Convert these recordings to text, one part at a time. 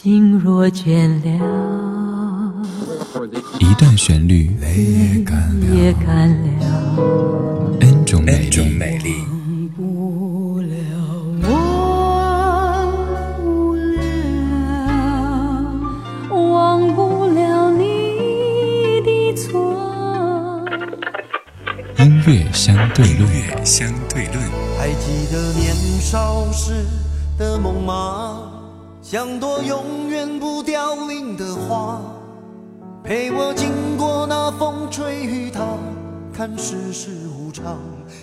心若倦了，一段旋律也干了，N 种美丽。音乐相对论，相对论。还记得年少时的梦吗？像朵永远不凋零的花，陪我经过那风吹雨打，看世事无常，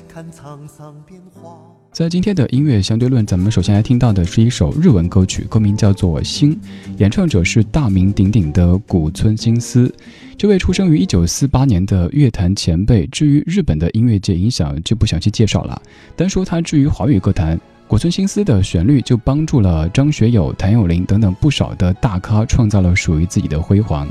看沧桑变化。在今天的音乐相对论，咱们首先来听到的是一首日文歌曲，歌名叫做《星》，演唱者是大名鼎鼎的古村新司。这位出生于一九四八年的乐坛前辈，至于日本的音乐界影响就不详细介绍了。单说他至于华语歌坛，古村新司的旋律就帮助了张学友、谭咏麟等等不少的大咖创造了属于自己的辉煌。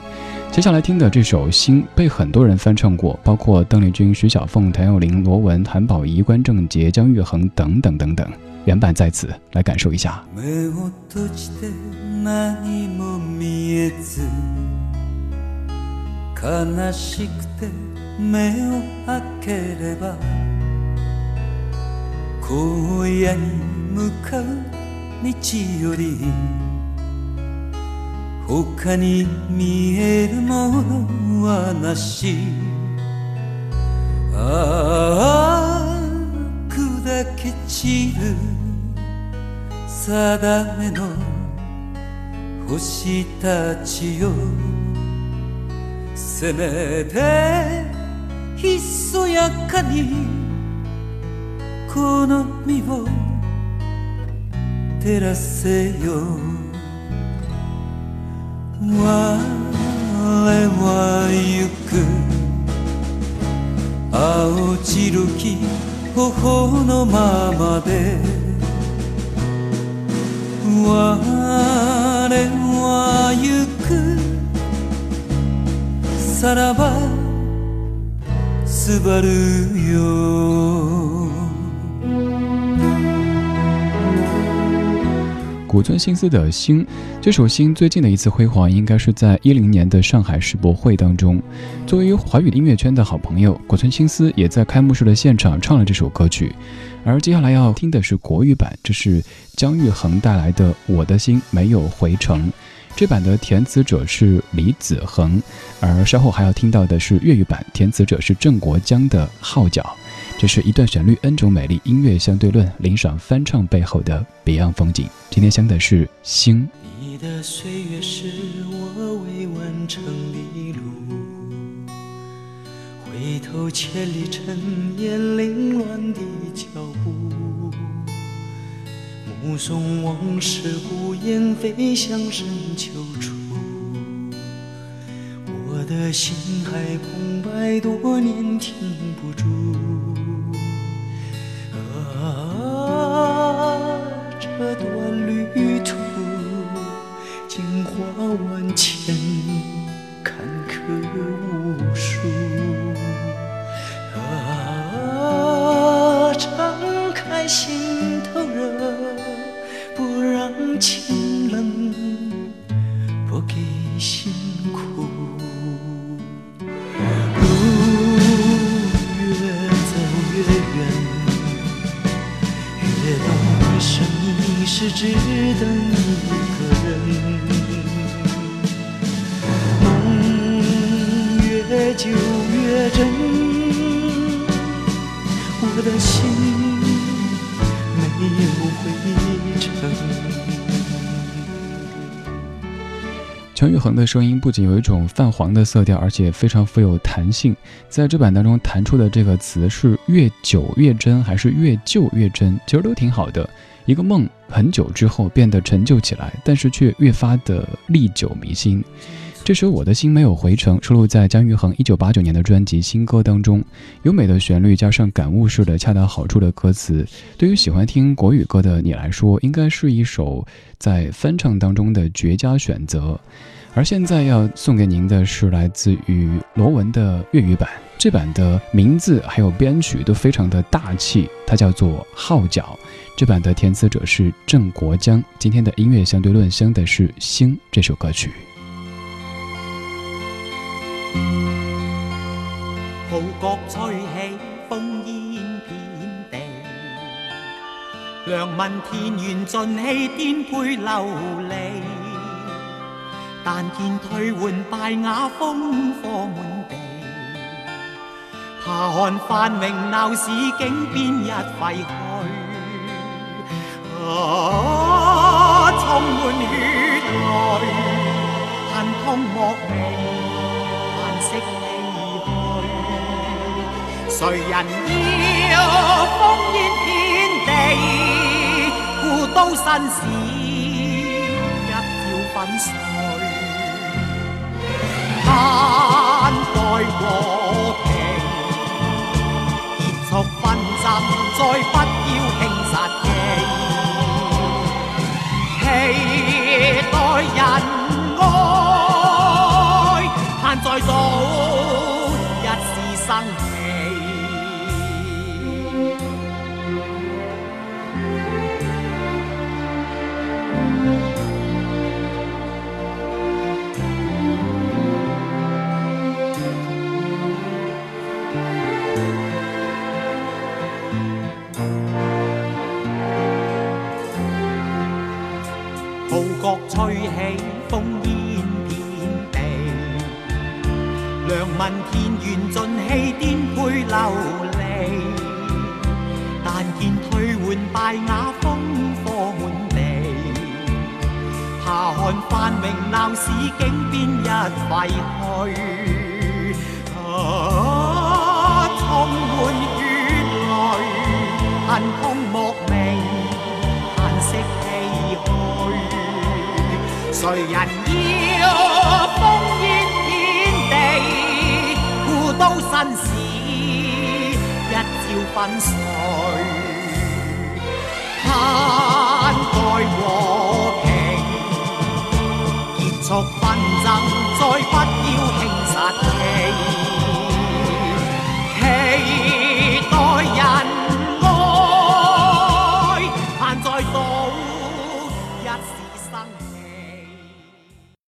接下来听的这首《心》被很多人翻唱过，包括邓丽君、徐小凤、谭咏麟、罗文、韩宝仪、关正杰、姜育恒等等等等。原版在此，来感受一下。荒野に向かう道より他に見えるものはなし。ああ砕け散る定めの星たちよ。せめてひそやかにこの身を照らせよ。我は行く。青白き頬のままで。我は行く。さらばすばるよ。古村新司的《星》这首《星》最近的一次辉煌，应该是在一零年的上海世博会当中。作为华语音乐圈的好朋友，古村新司也在开幕式的现场唱了这首歌曲。而接下来要听的是国语版，这是姜育恒带来的《我的心没有回城》。这版的填词者是李子恒，而稍后还要听到的是粤语版，填词者是郑国江的《号角》。这是一段旋律，N 种美丽，音乐相对论，领赏翻唱背后的别样风景。今天香的是星。你的岁月是我未完成的路，回头千里尘烟凌乱的脚步。目送往事孤雁飞向深秋处，我的心还空白，多年停不住。万千，坎坷无数。啊，敞开心头热。不让清冷不给辛苦，越久越真，我的心。没有回城。姜育恒的声音不仅有一种泛黄的色调，而且非常富有弹性。在这版当中弹出的这个词是“越久越真”还是“越旧越真”？其实都挺好的。一个梦很久之后变得陈旧起来，但是却越发的历久弥新。这首《我的心没有回城》收录在姜育恒一九八九年的专辑《新歌》当中，优美的旋律加上感悟式的恰到好处的歌词，对于喜欢听国语歌的你来说，应该是一首在翻唱当中的绝佳选择。而现在要送给您的是来自于罗文的粤语版，这版的名字还有编曲都非常的大气，它叫做《号角》。这版的填词者是郑国江。今天的音乐相对论声的是《星》这首歌曲。良民田园尽弃，颠沛流离。但见退换败瓦，烽火满地。下看繁荣闹市，竟变一废墟。啊，充满血泪，恨痛莫名，叹息唏嘘。谁人要高山小一朝粉碎。盼待和平，结束纷争，再不尽弃，颠沛流离。但见退换败瓦，烽火满地。下看繁荣闹市，竟变一废墟。啊，充满血泪，恨痛莫名，叹息唏嘘。谁人故都新事一朝粉碎。盼待和平，结束，